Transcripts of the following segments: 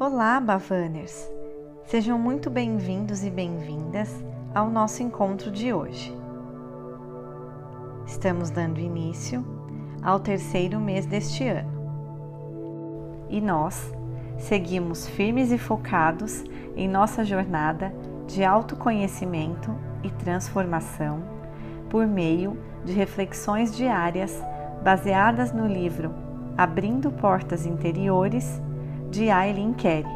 Olá, Bavaners! Sejam muito bem-vindos e bem-vindas ao nosso encontro de hoje. Estamos dando início ao terceiro mês deste ano e nós seguimos firmes e focados em nossa jornada de autoconhecimento e transformação por meio de reflexões diárias baseadas no livro Abrindo Portas Interiores de Aileen Carey.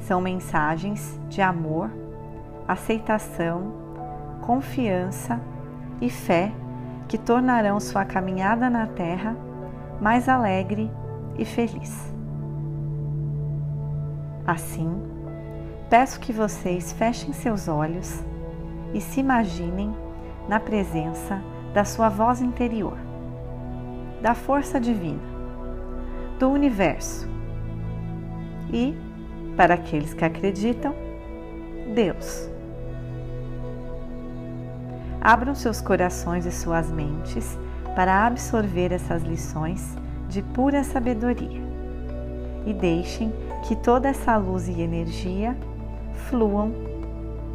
São mensagens de amor, aceitação, confiança e fé que tornarão sua caminhada na Terra mais alegre e feliz. Assim, peço que vocês fechem seus olhos e se imaginem na presença da sua voz interior, da força divina, do universo e, para aqueles que acreditam, Deus. Abram seus corações e suas mentes para absorver essas lições de pura sabedoria e deixem que toda essa luz e energia fluam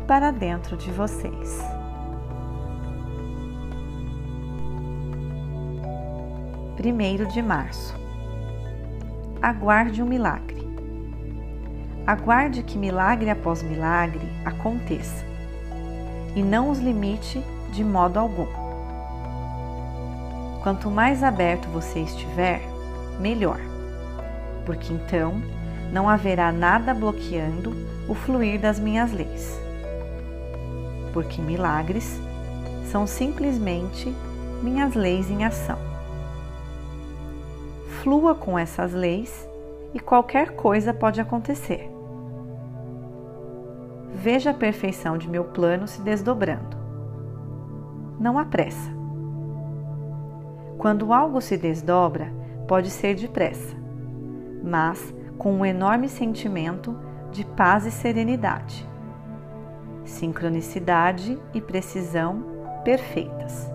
para dentro de vocês. Primeiro de março. Aguarde um milagre. Aguarde que milagre após milagre aconteça e não os limite de modo algum. Quanto mais aberto você estiver, melhor, porque então não haverá nada bloqueando o fluir das minhas leis. Porque milagres são simplesmente minhas leis em ação. Flua com essas leis e qualquer coisa pode acontecer. Veja a perfeição de meu plano se desdobrando. Não há pressa. Quando algo se desdobra, pode ser depressa, mas com um enorme sentimento de paz e serenidade, sincronicidade e precisão perfeitas.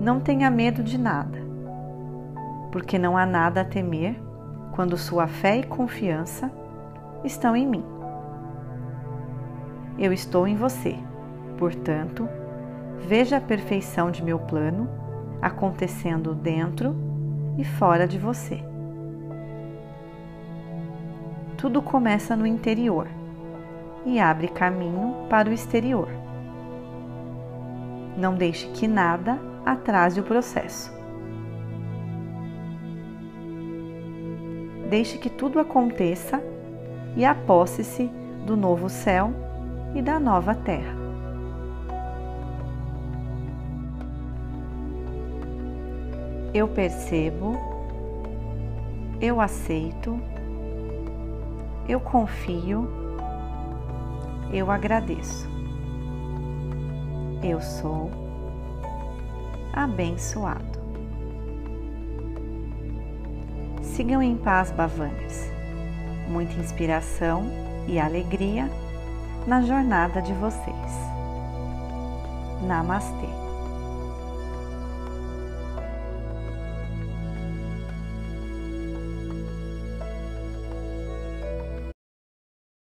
Não tenha medo de nada, porque não há nada a temer quando sua fé e confiança estão em mim. Eu estou em você, portanto, veja a perfeição de meu plano acontecendo dentro e fora de você. Tudo começa no interior e abre caminho para o exterior. Não deixe que nada atrase o processo. Deixe que tudo aconteça e aposse-se do novo céu e da nova terra. Eu percebo, eu aceito, eu confio, eu agradeço. Eu sou abençoado. Sigam em paz, Bavanas. Muita inspiração e alegria na jornada de vocês. Namastê.